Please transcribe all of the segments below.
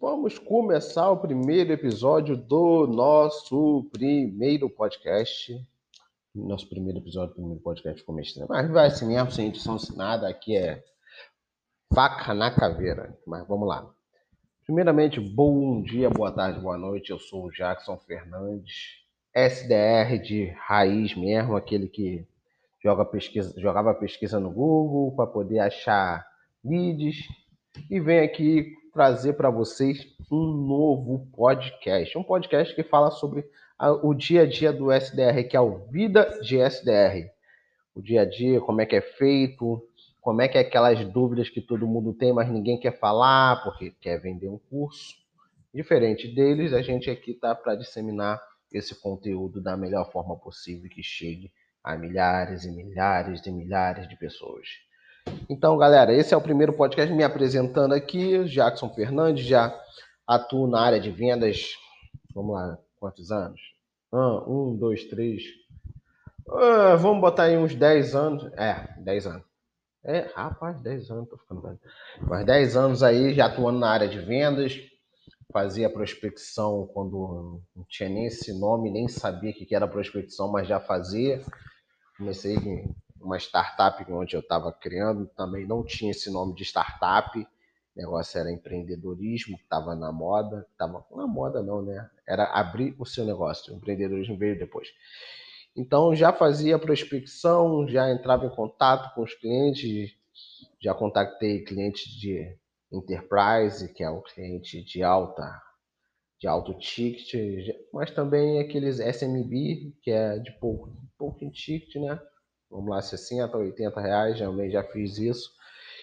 Vamos começar o primeiro episódio do nosso primeiro podcast. Nosso primeiro episódio do primeiro podcast ficou meio estranho. Mas vai assim mesmo, sem edição, sem nada. Aqui é faca na caveira. Mas vamos lá. Primeiramente, bom dia, boa tarde, boa noite. Eu sou o Jackson Fernandes, SDR de raiz mesmo, aquele que joga pesquisa, jogava pesquisa no Google para poder achar leads e vem aqui trazer para vocês um novo podcast. Um podcast que fala sobre a, o dia a dia do SDR, que é o Vida de SDR. O dia a dia, como é que é feito, como é que é aquelas dúvidas que todo mundo tem, mas ninguém quer falar porque quer vender um curso. Diferente deles, a gente aqui está para disseminar esse conteúdo da melhor forma possível que chegue a milhares e milhares e milhares de pessoas. Então, galera, esse é o primeiro podcast me apresentando aqui. Jackson Fernandes, já atuo na área de vendas. Vamos lá, quantos anos? Ah, um, dois, três. Ah, vamos botar aí uns 10 anos. É, 10 anos. É, rapaz, 10 anos, tô ficando velho. Mas 10 anos aí já atuando na área de vendas. Fazia prospecção quando não tinha nem esse nome, nem sabia o que era prospecção, mas já fazia. Comecei uma startup onde eu estava criando, também não tinha esse nome de startup, o negócio era empreendedorismo, que estava na moda, estava na moda não, né? Era abrir o seu negócio, o empreendedorismo veio depois. Então já fazia prospecção, já entrava em contato com os clientes, já contactei clientes de enterprise, que é o cliente de alta de alto ticket, mas também aqueles SMB, que é de pouco, pouco ticket, né? Vamos lá, 60, 80 reais, também já fiz isso.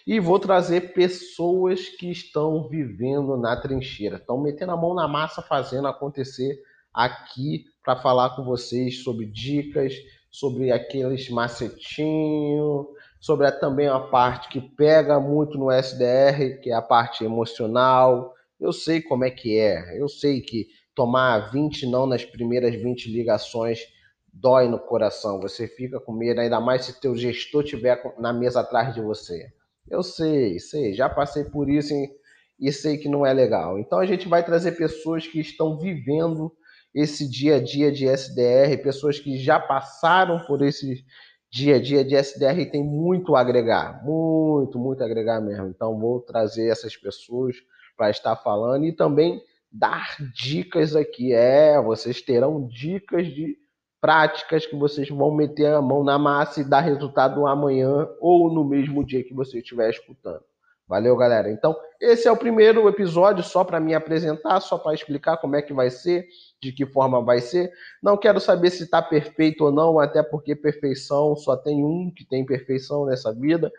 E vou trazer pessoas que estão vivendo na trincheira, estão metendo a mão na massa, fazendo acontecer aqui para falar com vocês sobre dicas, sobre aqueles macetinhos, sobre a, também a parte que pega muito no SDR, que é a parte emocional. Eu sei como é que é, eu sei que tomar 20 não nas primeiras 20 ligações dói no coração, você fica com medo, ainda mais se teu gestor estiver na mesa atrás de você. Eu sei, sei, já passei por isso e, e sei que não é legal. Então a gente vai trazer pessoas que estão vivendo esse dia a dia de SDR, pessoas que já passaram por esse dia a dia de SDR e tem muito a agregar, muito, muito a agregar mesmo. Então vou trazer essas pessoas para estar falando e também dar dicas aqui. É, vocês terão dicas de práticas que vocês vão meter a mão na massa e dar resultado amanhã ou no mesmo dia que você estiver escutando. Valeu, galera. Então, esse é o primeiro episódio só para me apresentar, só para explicar como é que vai ser, de que forma vai ser. Não quero saber se está perfeito ou não, até porque perfeição só tem um que tem perfeição nessa vida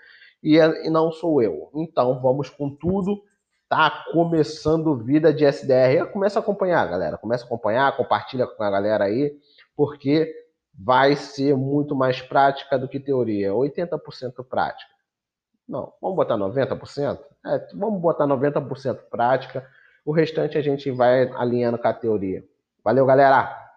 e, é, e não sou eu. Então, vamos com tudo. Tá começando vida de SDR. Começa a acompanhar, galera. Começa a acompanhar, compartilha com a galera aí porque vai ser muito mais prática do que teoria. 80% prática. Não, vamos botar 90%? É, vamos botar 90% prática. O restante a gente vai alinhando com a teoria. Valeu, galera!